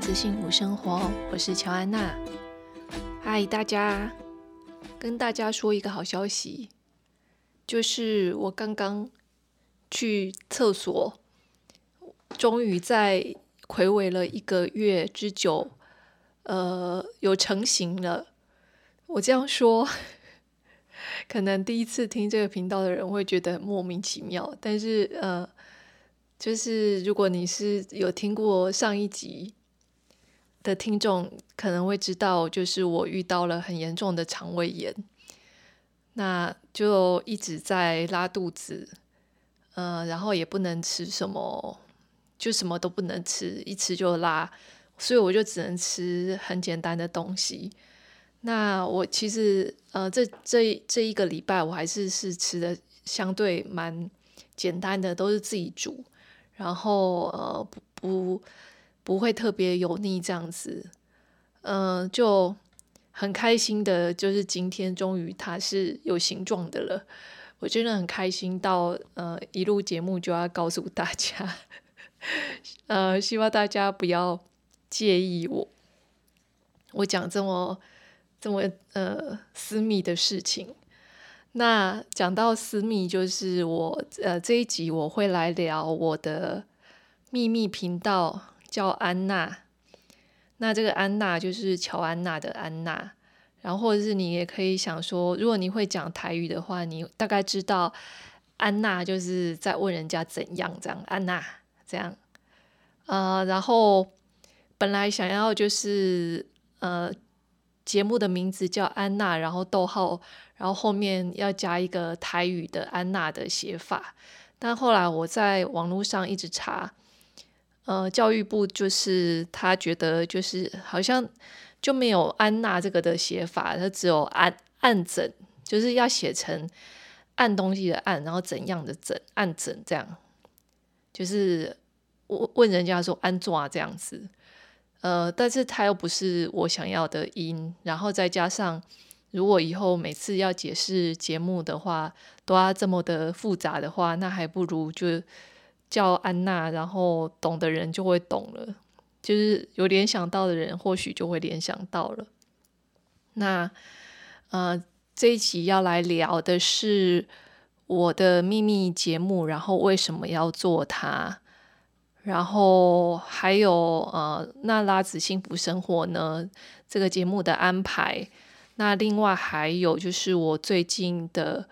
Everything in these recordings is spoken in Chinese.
自幸福生活，我是乔安娜。嗨，大家，跟大家说一个好消息，就是我刚刚去厕所，终于在睽违了一个月之久，呃，有成型了。我这样说，可能第一次听这个频道的人会觉得莫名其妙，但是呃。就是如果你是有听过上一集的听众，可能会知道，就是我遇到了很严重的肠胃炎，那就一直在拉肚子，呃，然后也不能吃什么，就什么都不能吃，一吃就拉，所以我就只能吃很简单的东西。那我其实呃，这这这一个礼拜我还是是吃的相对蛮简单的，都是自己煮。然后呃不不不会特别油腻这样子，嗯、就很开心的，就是今天终于它是有形状的了，我真的很开心到呃一录节目就要告诉大家，呃希望大家不要介意我。我讲这么这么呃私密的事情。那讲到私密，就是我呃这一集我会来聊我的秘密频道，叫安娜。那这个安娜就是乔安娜的安娜，然后或者是你也可以想说，如果你会讲台语的话，你大概知道安娜就是在问人家怎样这样，安娜这样。呃，然后本来想要就是呃节目的名字叫安娜，然后逗号。然后后面要加一个台语的安娜的写法，但后来我在网络上一直查，呃，教育部就是他觉得就是好像就没有安娜这个的写法，他只有按按整，就是要写成按东西的按，然后怎样的整，按整这样，就是问问人家说安怎这样子，呃，但是他又不是我想要的音，然后再加上。如果以后每次要解释节目的话，都要这么的复杂的话，那还不如就叫安娜，然后懂的人就会懂了，就是有联想到的人或许就会联想到了。那呃，这一期要来聊的是我的秘密节目，然后为什么要做它，然后还有呃，那拉子幸福生活呢？这个节目的安排。那另外还有就是我最近的，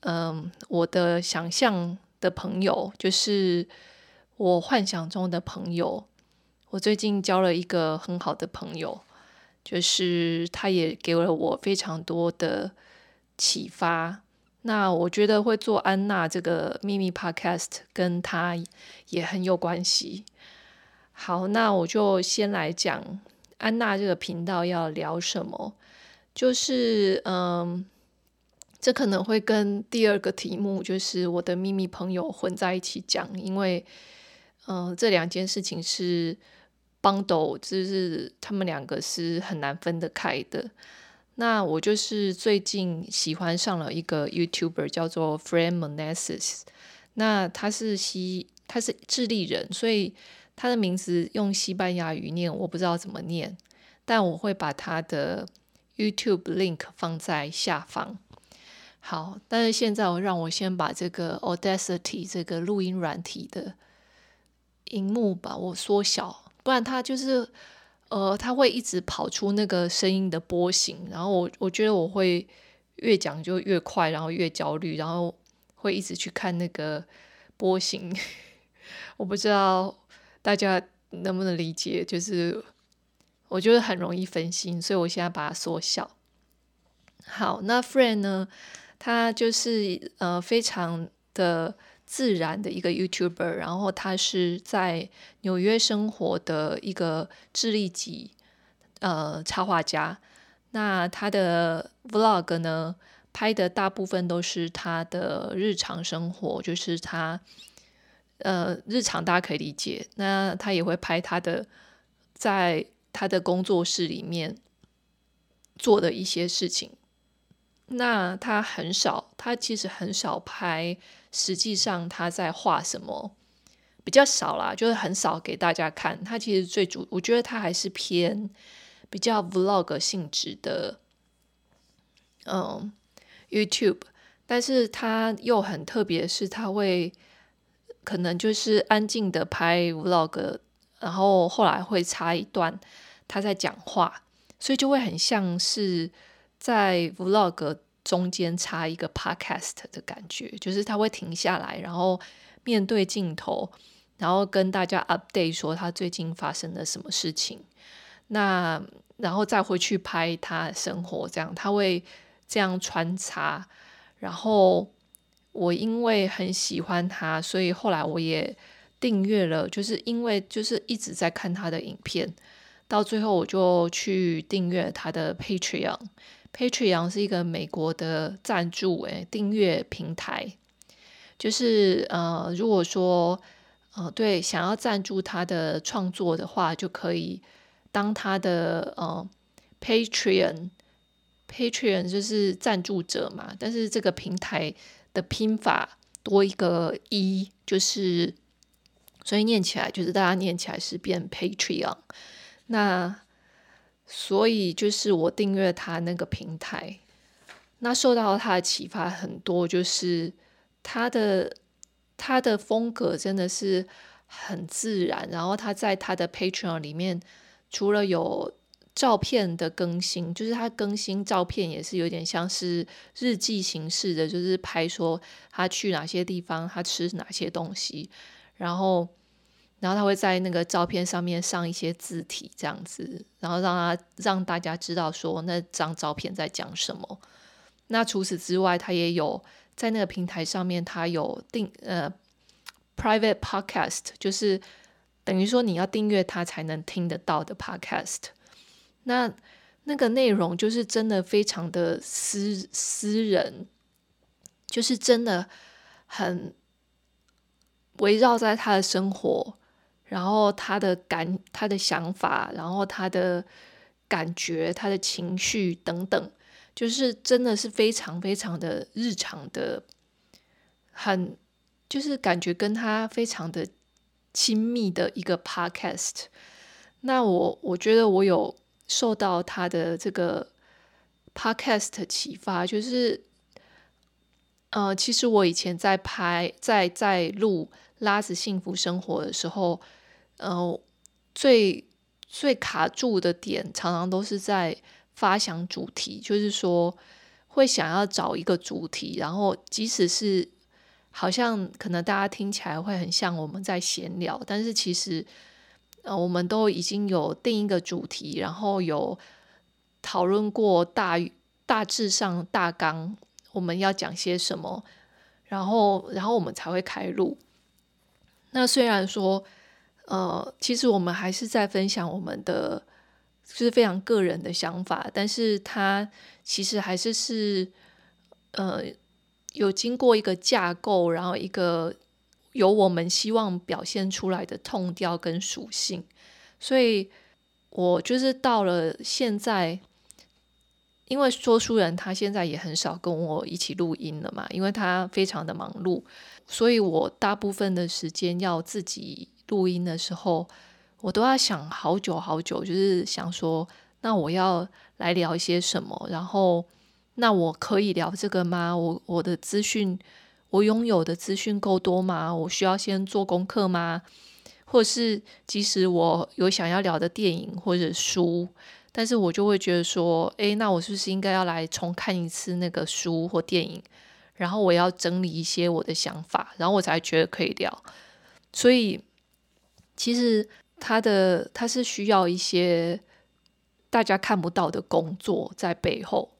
嗯，我的想象的朋友，就是我幻想中的朋友。我最近交了一个很好的朋友，就是他也给了我非常多的启发。那我觉得会做安娜这个秘密 Podcast 跟他也很有关系。好，那我就先来讲安娜这个频道要聊什么。就是嗯，这可能会跟第二个题目，就是我的秘密朋友混在一起讲，因为嗯，这两件事情是 bundle，就是他们两个是很难分得开的。那我就是最近喜欢上了一个 YouTuber，叫做 Fran Meneses，那他是西，他是智利人，所以他的名字用西班牙语念，我不知道怎么念，但我会把他的。YouTube link 放在下方。好，但是现在我让我先把这个 Audacity 这个录音软体的荧幕把我缩小，不然它就是呃，它会一直跑出那个声音的波形，然后我我觉得我会越讲就越快，然后越焦虑，然后会一直去看那个波形。我不知道大家能不能理解，就是。我觉得很容易分心，所以我现在把它缩小。好，那 Friend 呢？他就是呃非常的自然的一个 YouTuber，然后他是在纽约生活的一个智力级呃插画家。那他的 Vlog 呢，拍的大部分都是他的日常生活，就是他呃日常大家可以理解。那他也会拍他的在。他的工作室里面做的一些事情，那他很少，他其实很少拍，实际上他在画什么，比较少啦，就是很少给大家看。他其实最主，我觉得他还是偏比较 vlog 性质的，嗯，YouTube。但是他又很特别，是他会可能就是安静的拍 vlog，然后后来会插一段他在讲话，所以就会很像是在 vlog 中间插一个 podcast 的感觉，就是他会停下来，然后面对镜头。然后跟大家 update 说他最近发生了什么事情，那然后再回去拍他的生活，这样他会这样穿插。然后我因为很喜欢他，所以后来我也订阅了，就是因为就是一直在看他的影片，到最后我就去订阅他的 Patreon。Patreon 是一个美国的赞助诶订阅平台，就是呃如果说。呃，对，想要赞助他的创作的话，就可以当他的呃 Patreon，Patreon 就是赞助者嘛。但是这个平台的拼法多一个一，就是所以念起来就是大家念起来是变 Patreon。那所以就是我订阅他那个平台，那受到他的启发很多，就是他的。他的风格真的是很自然，然后他在他的 Patreon 里面，除了有照片的更新，就是他更新照片也是有点像是日记形式的，就是拍说他去哪些地方，他吃哪些东西，然后，然后他会在那个照片上面上一些字体这样子，然后让他让大家知道说那张照片在讲什么。那除此之外，他也有。在那个平台上面，他有订呃 private podcast，就是等于说你要订阅他才能听得到的 podcast。那那个内容就是真的非常的私私人，就是真的很围绕在他的生活，然后他的感、他的想法，然后他的感觉、他的情绪等等。就是真的是非常非常的日常的，很就是感觉跟他非常的亲密的一个 podcast。那我我觉得我有受到他的这个 podcast 启发，就是呃，其实我以前在拍在在录拉子幸福生活的时候，呃，最最卡住的点常常都是在。发想主题，就是说会想要找一个主题，然后即使是好像可能大家听起来会很像我们在闲聊，但是其实呃我们都已经有定一个主题，然后有讨论过大大致上大纲，我们要讲些什么，然后然后我们才会开录。那虽然说呃，其实我们还是在分享我们的。就是非常个人的想法，但是他其实还是是呃有经过一个架构，然后一个有我们希望表现出来的 tone 调跟属性，所以我就是到了现在，因为说书人他现在也很少跟我一起录音了嘛，因为他非常的忙碌，所以我大部分的时间要自己录音的时候。我都要想好久好久，就是想说，那我要来聊一些什么？然后，那我可以聊这个吗？我我的资讯，我拥有的资讯够多吗？我需要先做功课吗？或者是，即使我有想要聊的电影或者书，但是我就会觉得说，诶，那我是不是应该要来重看一次那个书或电影？然后我要整理一些我的想法，然后我才觉得可以聊。所以，其实。他的他是需要一些大家看不到的工作在背后。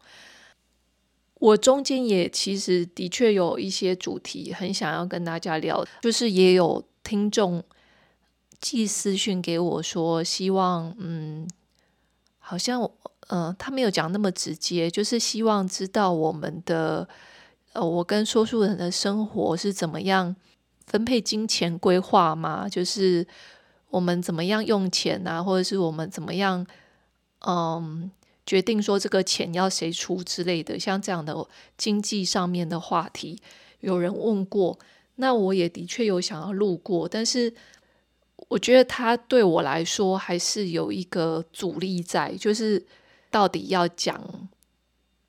我中间也其实的确有一些主题很想要跟大家聊，就是也有听众寄私讯给我说，希望嗯，好像呃他没有讲那么直接，就是希望知道我们的呃我跟说书人的生活是怎么样分配金钱规划嘛，就是。我们怎么样用钱啊，或者是我们怎么样，嗯，决定说这个钱要谁出之类的，像这样的经济上面的话题，有人问过。那我也的确有想要录过，但是我觉得它对我来说还是有一个阻力在，就是到底要讲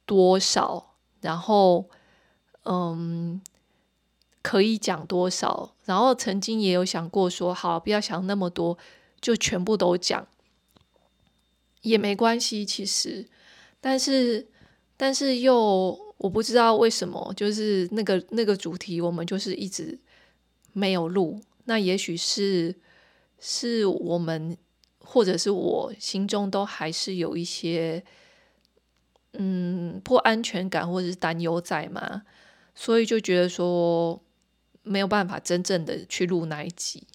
多少，然后嗯，可以讲多少，然后曾经也有想过说，好，不要想那么多，就全部都讲也没关系，其实，但是但是又。我不知道为什么，就是那个那个主题，我们就是一直没有录。那也许是是我们，或者是我心中都还是有一些嗯不安全感或者是担忧在嘛，所以就觉得说没有办法真正的去录那一集。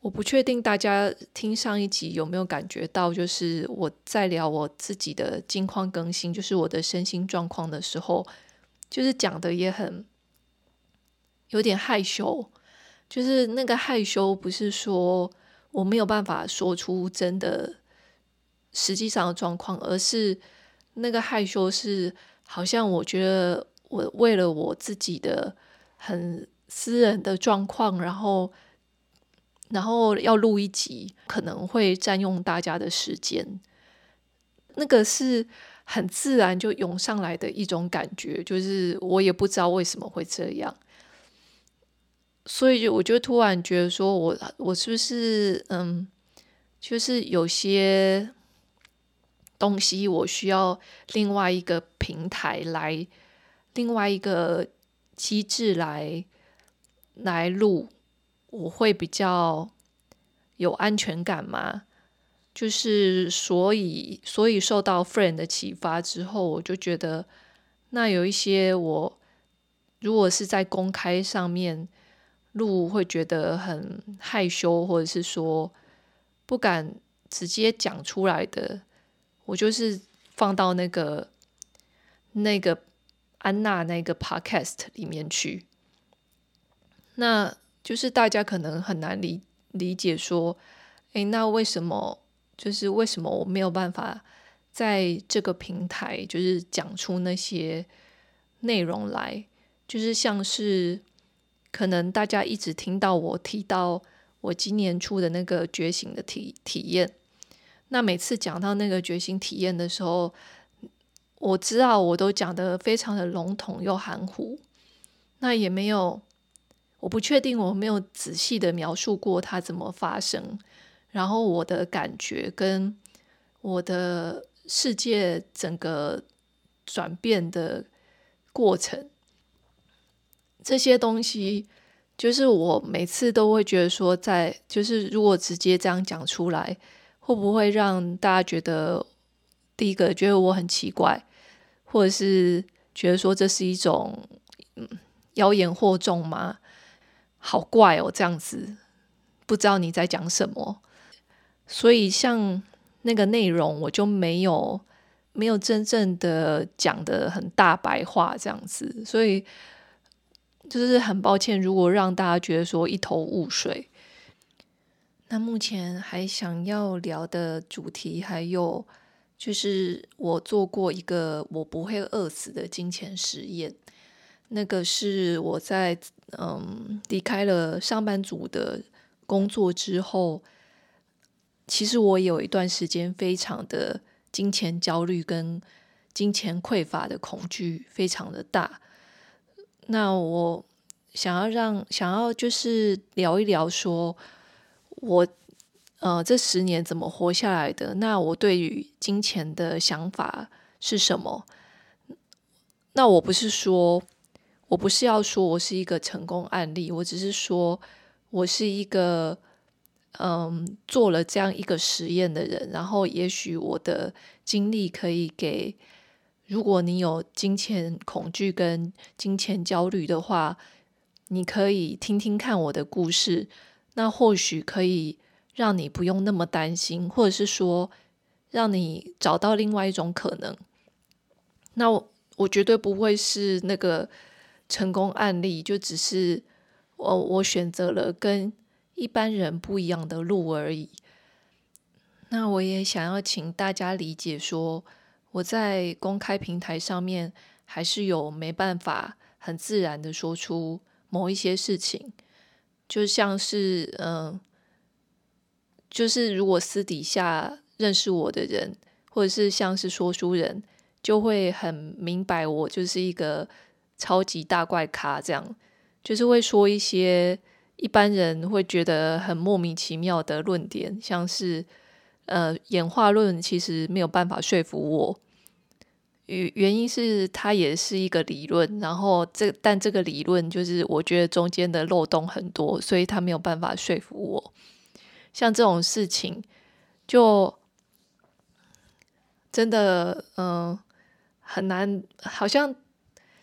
我不确定大家听上一集有没有感觉到，就是我在聊我自己的近况更新，就是我的身心状况的时候，就是讲的也很有点害羞，就是那个害羞不是说我没有办法说出真的实际上的状况，而是那个害羞是好像我觉得我为了我自己的很私人的状况，然后。然后要录一集，可能会占用大家的时间。那个是很自然就涌上来的一种感觉，就是我也不知道为什么会这样。所以就我就突然觉得说我，我我是不是嗯，就是有些东西我需要另外一个平台来，另外一个机制来来录。我会比较有安全感嘛，就是所以所以受到 friend 的启发之后，我就觉得那有一些我如果是在公开上面录，会觉得很害羞，或者是说不敢直接讲出来的，我就是放到那个那个安娜那个 podcast 里面去，那。就是大家可能很难理理解，说，诶，那为什么？就是为什么我没有办法在这个平台，就是讲出那些内容来？就是像是可能大家一直听到我提到我今年初的那个觉醒的体体验，那每次讲到那个觉醒体验的时候，我知道我都讲得非常的笼统又含糊，那也没有。我不确定，我没有仔细的描述过它怎么发生，然后我的感觉跟我的世界整个转变的过程，这些东西，就是我每次都会觉得说，在就是如果直接这样讲出来，会不会让大家觉得第一个觉得我很奇怪，或者是觉得说这是一种嗯妖言惑众吗？好怪哦，这样子不知道你在讲什么，所以像那个内容我就没有没有真正的讲得很大白话这样子，所以就是很抱歉，如果让大家觉得说一头雾水。那目前还想要聊的主题还有就是我做过一个我不会饿死的金钱实验。那个是我在嗯离开了上班族的工作之后，其实我有一段时间非常的金钱焦虑跟金钱匮乏的恐惧非常的大。那我想要让想要就是聊一聊说，我呃这十年怎么活下来的？那我对于金钱的想法是什么？那我不是说。我不是要说我是一个成功案例，我只是说我是一个嗯做了这样一个实验的人，然后也许我的经历可以给，如果你有金钱恐惧跟金钱焦虑的话，你可以听听看我的故事，那或许可以让你不用那么担心，或者是说让你找到另外一种可能。那我我绝对不会是那个。成功案例就只是我我选择了跟一般人不一样的路而已。那我也想要请大家理解说，我在公开平台上面还是有没办法很自然的说出某一些事情，就像是嗯、就是如果私底下认识我的人，或者是像是说书人，就会很明白我就是一个超级大怪咖，这样就是会说一些一般人会觉得很莫名其妙的论点，像是呃演化论，其实没有办法说服我。原原因是它也是一个理论，然后这但这个理论就是我觉得中间的漏洞很多，所以它没有办法说服我。像这种事情，就真的嗯、很难。好像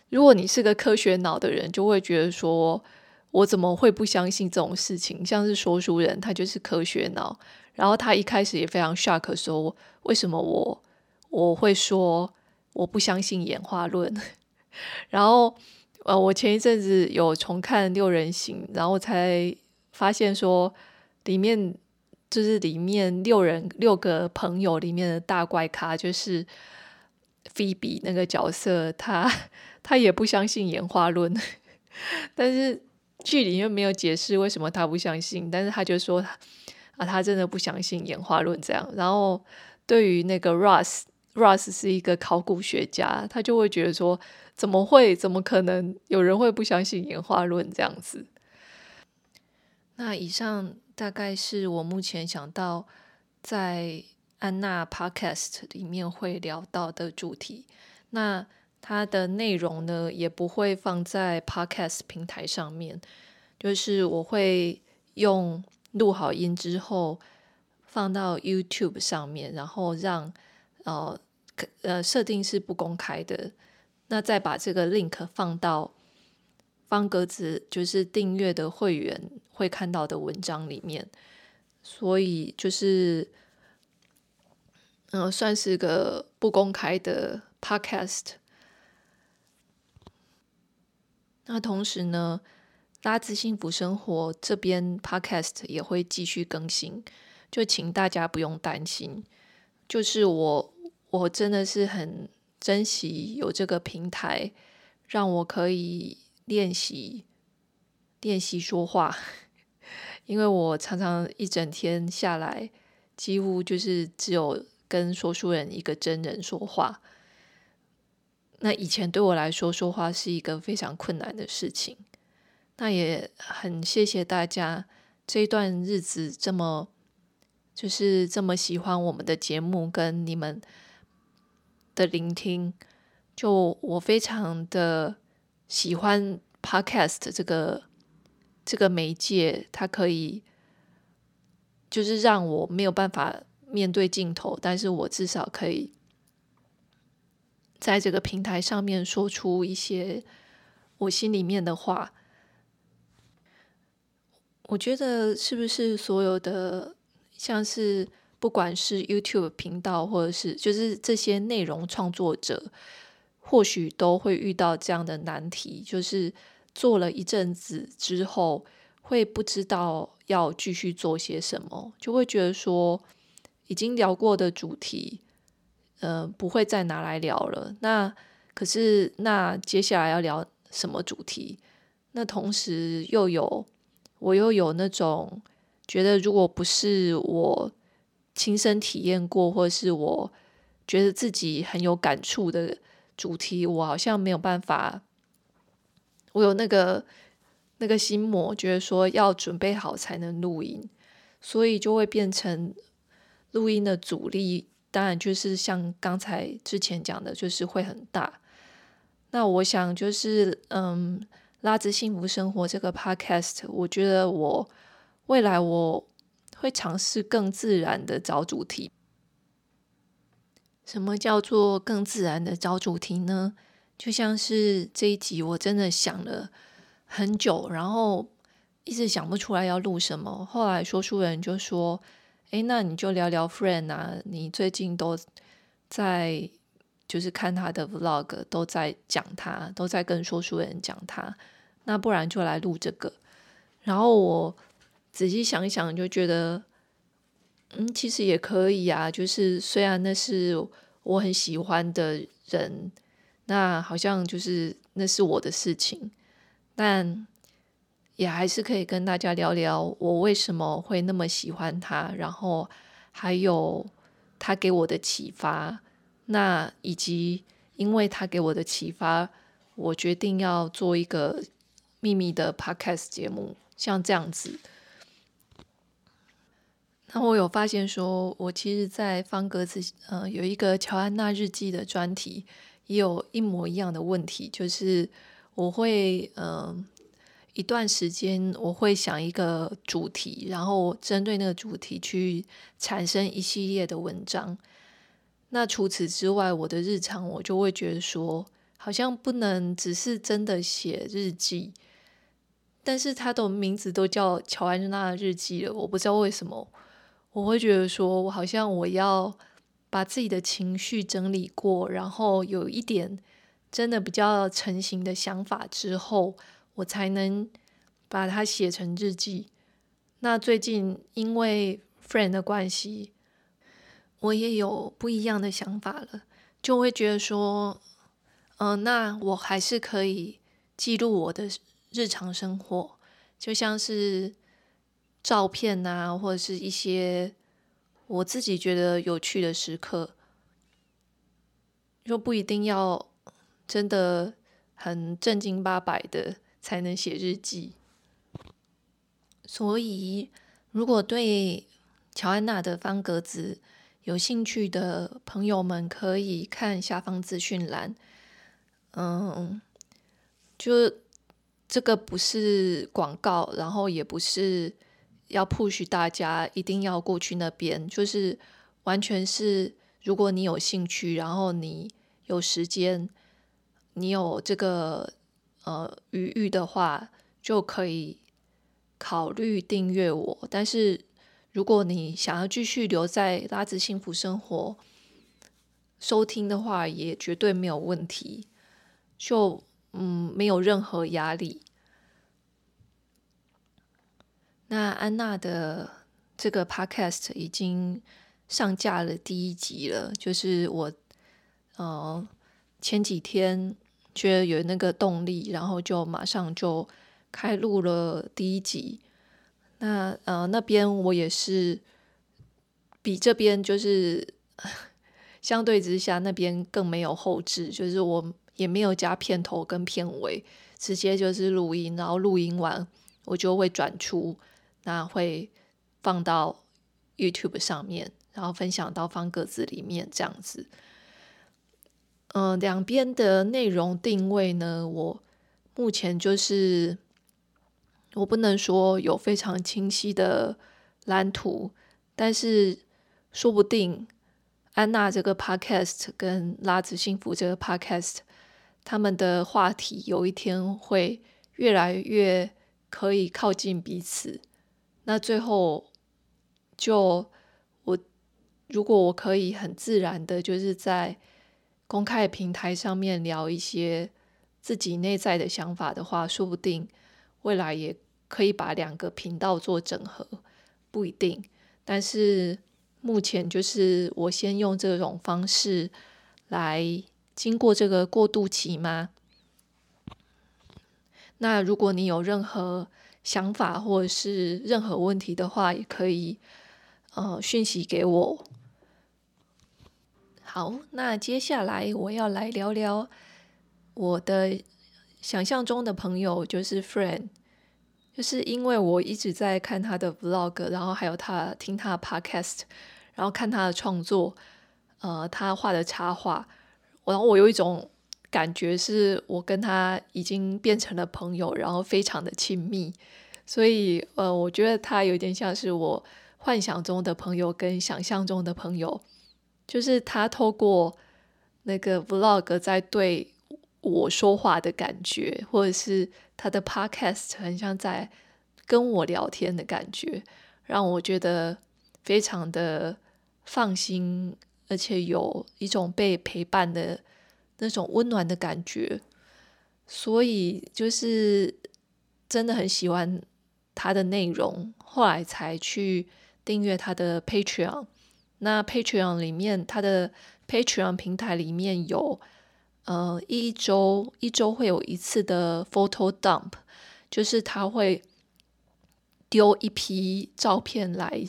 如果你是个科学脑的人，就会觉得说，我怎么会不相信这种事情？像是说书人，他就是科学脑，然后他一开始也非常 shock 说，为什么我我会说。我不相信演化论，然后呃，我前一阵子有重看《六人行》，然后才发现说，里面就是里面六人六个朋友里面的大怪咖，就是菲比那个角色，他他也不相信演化论，但是剧里面没有解释为什么他不相信，但是他就说啊，他真的不相信演化论这样。然后对于那个 Ross。Ross 是一个考古学家，他就会觉得说：怎么会？怎么可能有人会不相信演化论这样子？那以上大概是我目前想到在安娜 Podcast 里面会聊到的主题。那它的内容呢，也不会放在 Podcast 平台上面，就是我会用录好音之后放到 YouTube 上面，然后让。呃，呃，设定是不公开的。那再把这个 link 放到方格子，就是订阅的会员会看到的文章里面。所以就是，呃，算是个不公开的 podcast。那同时呢，拉兹幸福生活这边 podcast 也会继续更新，就请大家不用担心。就是我，我真的是很珍惜有这个平台，让我可以练习练习说话。因为我常常一整天下来，几乎就是只有跟说书人一个真人说话。那以前对我来说，说话是一个非常困难的事情。那也很谢谢大家这一段日子这么。就是这么喜欢我们的节目跟你们的聆听，就我非常的喜欢 Podcast 这个这个媒介，它可以就是让我没有办法面对镜头，但是我至少可以在这个平台上面说出一些我心里面的话。我觉得是不是所有的？像是不管是 YouTube 频道，或者是就是这些内容创作者，或许都会遇到这样的难题，就是做了一阵子之后，会不知道要继续做些什么，就会觉得说已经聊过的主题，呃，不会再拿来聊了。那可是那接下来要聊什么主题？那同时又有我又有那种。觉得如果不是我亲身体验过，或是我觉得自己很有感触的主题，我好像没有办法。我有那个那个心魔，觉得说要准备好才能录音，所以就会变成录音的阻力。当然就是像刚才之前讲的，就是会很大。那我想就是，嗯，拉着幸福生活这个 podcast，我觉得我。未来我会尝试更自然的找主题。什么叫做更自然的找主题呢？就像是这一集，我真的想了很久，然后一直想不出来要录什么。后来说书人就说：“诶，那你就聊聊 Friend 啊，你最近都在就是看他的 Vlog，都在讲他，都在跟说书人讲他。那不然就来录这个。”然后我。仔细想一想，就觉得，嗯，其实也可以啊。就是虽然那是我很喜欢的人，那好像就是那是我的事情，但也还是可以跟大家聊聊我为什么会那么喜欢他，然后还有他给我的启发。那以及因为他给我的启发，我决定要做一个秘密的 podcast 节目，像这样子。那我有发现说，我其实，在方格子呃有一个乔安娜日记的专题，也有一模一样的问题，就是我会嗯。一段时间，我会想一个主题，然后针对那个主题去产生一系列的文章。那除此之外，我的日常我就会觉得说，好像不能只是真的写日记。但是它的名字都叫乔安娜日记了，我不知道为什么，我会觉得说我好像我要把自己的情绪整理过，然后有一点真的比较成型的想法之后。我才能把它写成日记。那最近因为 friend 的关系，我也有不一样的想法了，就会觉得说，嗯、那我还是可以记录我的日常生活，就像是照片啊，或者是一些我自己觉得有趣的时刻，就不一定要真的很正经八百的。才能写日记。所以，如果对乔安娜的方格子有兴趣的朋友们，可以看下方资讯栏。嗯，就这个不是广告，然后也不是要 push 大家一定要过去那边，就是完全是如果你有兴趣，然后你有时间，你有这个。呃，余裕的话就可以考虑订阅我。但是如果你想要继续留在拉子幸福生活收听的话，也绝对没有问题。就嗯，没有任何压力。那安娜的这个 podcast 已经上架了第一集了，就是我呃前几天。觉得有那个动力，然后就马上就开录了第一集。那呃那边我也是比这边就是 相对之下那边更没有后置，就是我也没有加片头跟片尾，直接就是录音，然后录音完我就会转出，那会放到 YouTube 上面，然后分享到方格子里面这样子。嗯、两边的内容定位呢，我目前就是我不能说有非常清晰的蓝图，但是说不定安娜这个 podcast 跟拉子幸福这个 podcast，他们的话题有一天会越来越可以靠近彼此。那最后就我如果我可以很自然的，就是在公开平台上面聊一些自己内在的想法的话，说不定未来也可以把两个频道做整合，不一定。但是目前就是我先用这种方式来经过这个过渡期嘛。那如果你有任何想法或者是任何问题的话，也可以呃讯息给我。好，那接下来我要来聊聊我的想象中的朋友，就是 friend，就是因为我一直在看他的 vlog，然后还有他听他的 podcast，然后看他的创作，呃，他画的插画，然后我有一种感觉是我跟他已经变成了朋友，然后非常的亲密，所以呃，我觉得他有点像是我幻想中的朋友跟想象中的朋友。就是他透过那个 vlog 在对我说话的感觉，或者是他的 podcast 很像在跟我聊天的感觉，让我觉得非常的放心，而且有一种被陪伴的那种温暖的感觉。所以就是真的很喜欢他的内容，后来才去订阅他的 Patreon。那 Patreon 里面，他的 Patreon 平台里面有，呃，一周一周会有一次的 Photo Dump，就是他会丢一批照片来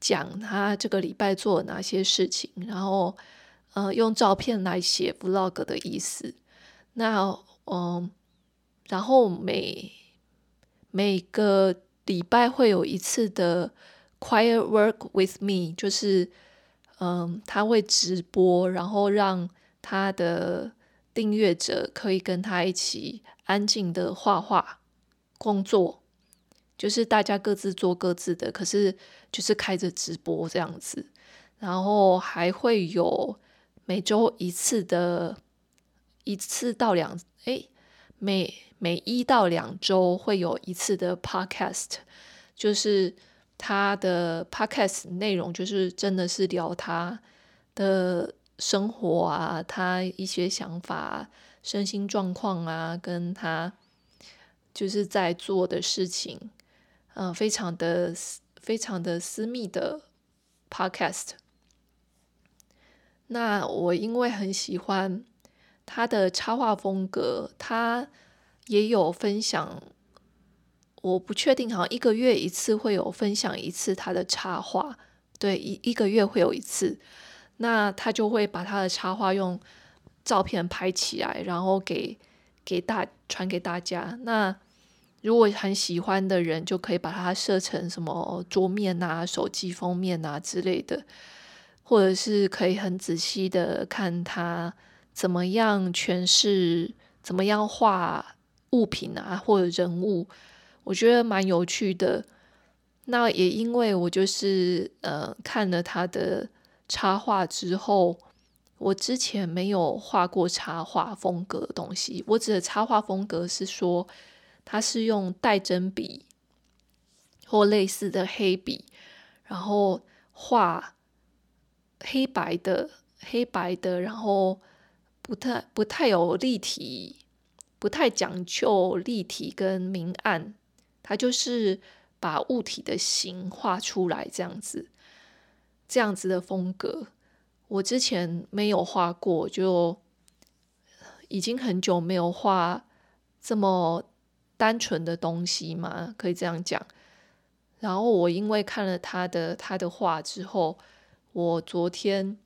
讲他这个礼拜做了哪些事情，然后呃用照片来写 vlog 的意思。那嗯、然后每每个礼拜会有一次的 Quiet Work with Me，就是嗯、他会直播，然后让他的订阅者可以跟他一起安静的画画工作，就是大家各自做各自的，可是就是开着直播这样子，然后还会有每周一次的，一次到两，诶，每每一到两周会有一次的 podcast，就是他的 podcast 内容就是真的是聊他的。生活啊，他一些想法、身心状况啊，跟他就是在做的事情，嗯、非常的、非常的私密的 podcast。那我因为很喜欢他的插画风格，他也有分享。我不确定，好像一个月一次会有分享一次他的插画，对，一一个月会有一次。那他就会把他的插画用照片拍起来，然后给给大传给大家。那如果很喜欢的人，就可以把它设成什么桌面啊、手机封面啊之类的，或者是可以很仔细的看他怎么样诠释、怎么样画物品啊，或者人物，我觉得蛮有趣的。那也因为我就是呃看了他的。插画之后，我之前没有画过插画风格的东西。我指的插画风格是说，它是用带针笔或类似的黑笔，然后画黑白的黑白的，然后不太不太有立体，不太讲究立体跟明暗，它就是把物体的形画出来这样子。这样子的风格，我之前没有画过，就已经很久没有画这么单纯的东西嘛，可以这样讲。然后我因为看了他的他的画之后，我昨天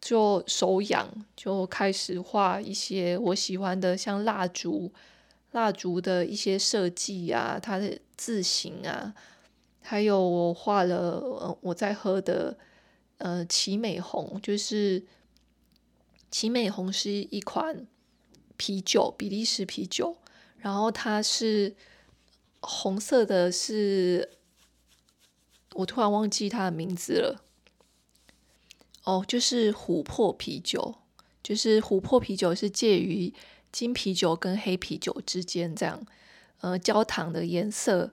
就手痒，就开始画一些我喜欢的，像蜡烛、蜡烛的一些设计啊，它的字形啊。还有我画了，我在喝的，呃，奇美红，就是奇美红是一款啤酒，比利时啤酒，然后它是红色的是，我突然忘记它的名字了。哦，就是琥珀啤酒，就是琥珀啤酒是介于金啤酒跟黑啤酒之间这样，呃，焦糖的颜色。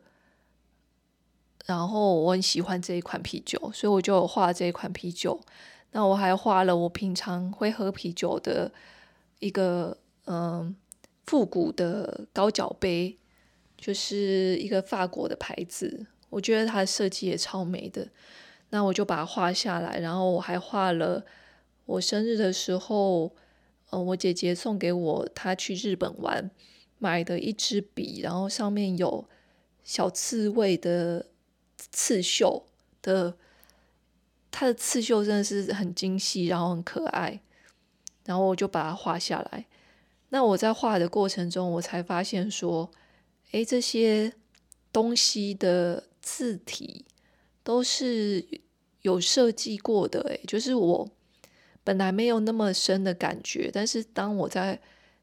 然后我很喜欢这一款啤酒，所以我就画这一款啤酒。那我还画了我平常会喝啤酒的一个嗯复古的高脚杯，就是一个法国的牌子。我觉得它的设计也超美的。那我就把它画下来，然后我还画了我生日的时候，嗯，我姐姐送给我她去日本玩买的一支笔，然后上面有小刺猬的。刺绣的，它的刺绣真的是很精细，然后很可爱，然后我就把它画下来。那我在画的过程中，我才发现说，诶，这些东西的字体都是有设计过的，诶，就是我本来没有那么深的感觉，但是当我在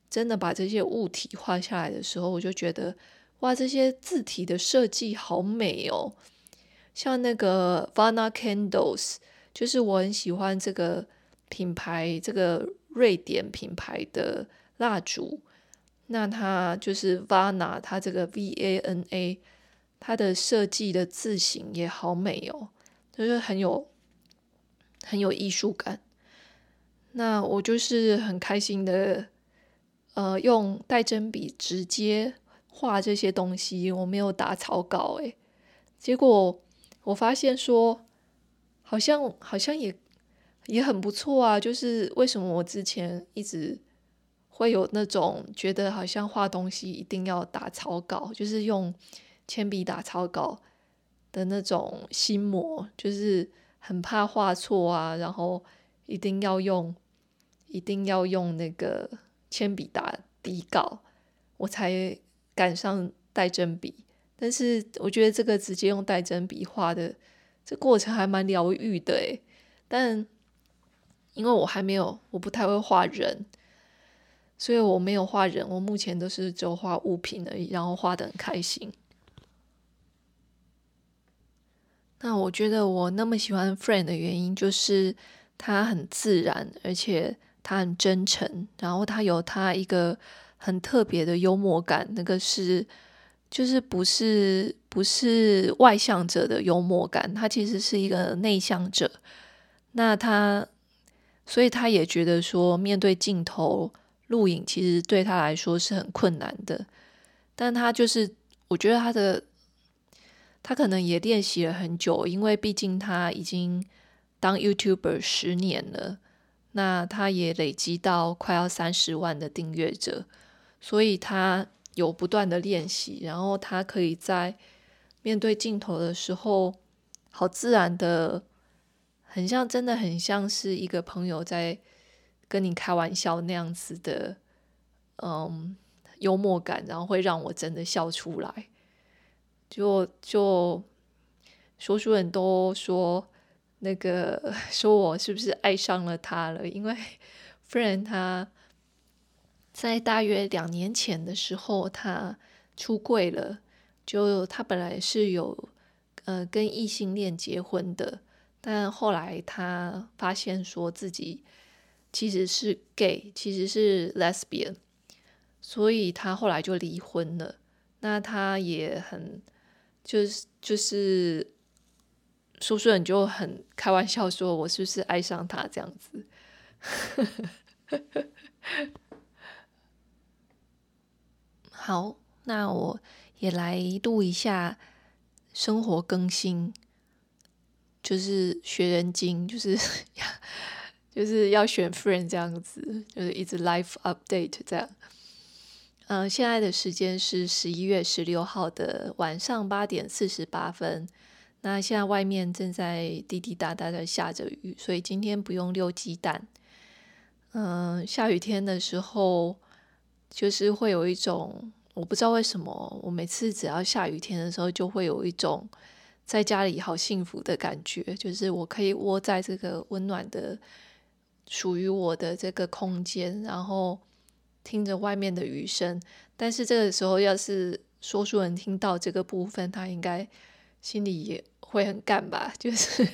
真的把这些物体画下来的时候，我就觉得，哇，这些字体的设计好美哦。像那个 Vana Candles，就是我很喜欢这个品牌，这个瑞典品牌的蜡烛。那它就是 Vana，它这个 V A N A，它的设计的字形也好美哦，就是很有很有艺术感。那我就是很开心的，呃，用带针笔直接画这些东西，我没有打草稿诶，结果。我发现说，好像好像也也很不错啊。就是为什么我之前一直会有那种觉得好像画东西一定要打草稿，就是用铅笔打草稿，的那种心魔，就是很怕画错啊，然后一定要用，一定要用那个铅笔打底稿，我才赶上带针笔。但是我觉得这个直接用带针笔画的这过程还蛮疗愈的诶，但因为我还没有，我不太会画人。所以我没有画人，我目前都是只有画物品而已，然后画的很开心。那我觉得我那么喜欢 Friend 的原因，就是他很自然，而且他很真诚，然后他有他一个很特别的幽默感，那个是就是不是不是外向者的幽默感，他其实是一个内向者。那他，所以他也觉得说面对镜头。录影其实对他来说是很困难的，但他就是，我觉得他的，他可能也练习了很久，因为毕竟他已经当 YouTuber 十年了，那他也累积到快要三十万的订阅者，所以他有不断的练习，然后他可以在面对镜头的时候，好自然的，很像，真的很像是一个朋友在。跟你开玩笑那样子的，嗯，幽默感，然后会让我真的笑出来。就就说书人都说那个 说我是不是爱上了他了？因为 Friend 他在大约两年前的时候，他出柜了。就他本来是有呃跟异性恋结婚的，但后来他发现说自己。其实是 gay，其实是 lesbian，所以他后来就离婚了。那他也很，就是就是，说书人就很开玩笑说：“我是不是爱上他这样子？” 好，那我也来录一下生活更新，就是学人精，就是。就是要选 friend 这样子，就是一直 life update 这样。嗯、现在的时间是十一月十六号的晚上八点四十八分。那现在外面正在滴滴答答的下着雨，所以今天不用溜鸡蛋。嗯、下雨天的时候，就是会有一种我不知道为什么，我每次只要下雨天的时候，就会有一种在家里好幸福的感觉，就是我可以窝在这个温暖的。属于我的这个空间，然后听着外面的雨声。但是这个时候，要是说书人听到这个部分，他应该心里也会很干吧？就是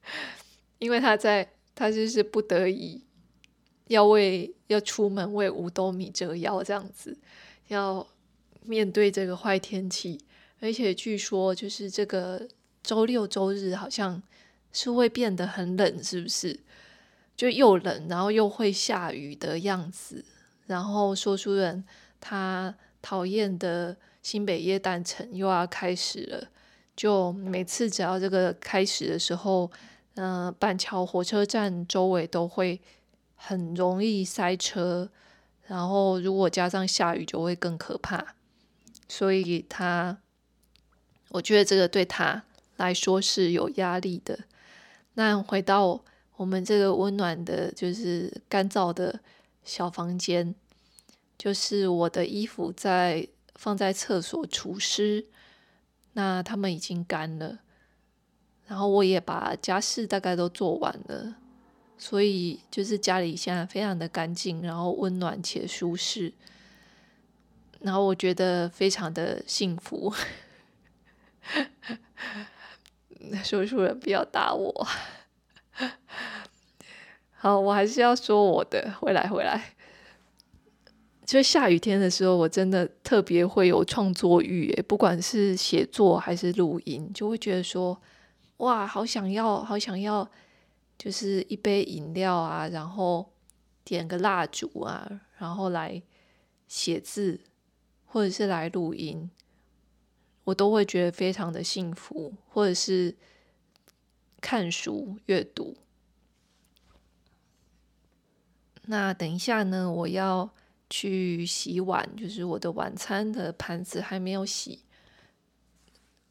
因为他在，他就是不得已要为要出门为五斗米折腰这样子，要面对这个坏天气。而且据说，就是这个周六周日好像是会变得很冷，是不是？就又冷，然后又会下雨的样子。然后说书人他讨厌的新北耶诞城又要开始了。就每次只要这个开始的时候，嗯、板桥火车站周围都会很容易塞车。然后如果加上下雨，就会更可怕。所以他，我觉得这个对他来说是有压力的。那回到。我们这个温暖的，就是干燥的小房间，就是我的衣服在放在厕所除湿，那他们已经干了，然后我也把家事大概都做完了，所以就是家里现在非常的干净，然后温暖且舒适，然后我觉得非常的幸福。说书人不要打我。好，我还是要说我的。回来，回来。就下雨天的时候，我真的特别会有创作欲，不管是写作还是录音，就会觉得说，哇，好想要，好想要，就是一杯饮料啊，然后点个蜡烛啊，然后来写字，或者是来录音，我都会觉得非常的幸福，或者是。看书阅读。那等一下呢，我要去洗碗，就是我的晚餐的盘子还没有洗。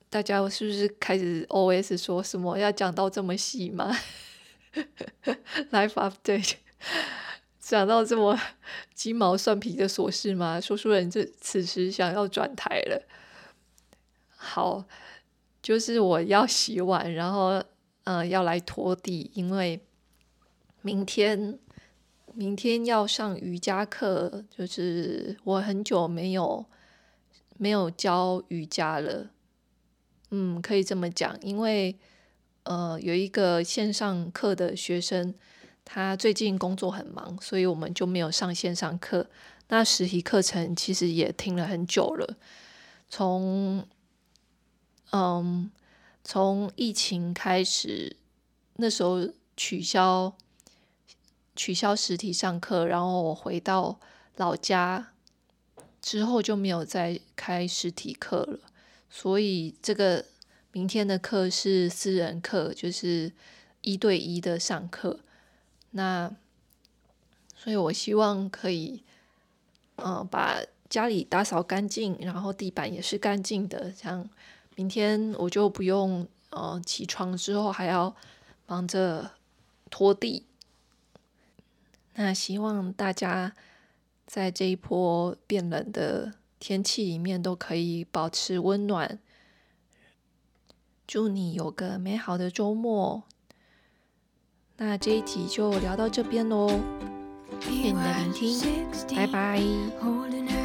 大家是不是开始 OS 说什么要讲到这么细吗？Life update 讲到这么鸡毛蒜皮的琐事吗？说书人这此时想要转台了。好，就是我要洗碗，然后嗯、呃、要来拖地，因为明天明天要上瑜伽课，就是我很久没有没有教瑜伽了。嗯，可以这么讲，因为呃，有一个线上课的学生，他最近工作很忙，所以我们就没有上线上课。那实体课程其实也听了很久了，从嗯，从疫情开始，那时候取消取消实体上课，然后我回到老家之后就没有再开实体课了。所以这个明天的课是私人课，就是一对一的上课。那所以我希望可以，呃，把家里打扫干净，然后地板也是干净的。这样明天我就不用，呃，起床之后还要忙着拖地。那希望大家在这一波变冷的天气里面都可以保持温暖，祝你有个美好的周末。那这一集就聊到这边喽，谢谢你的聆听，拜拜。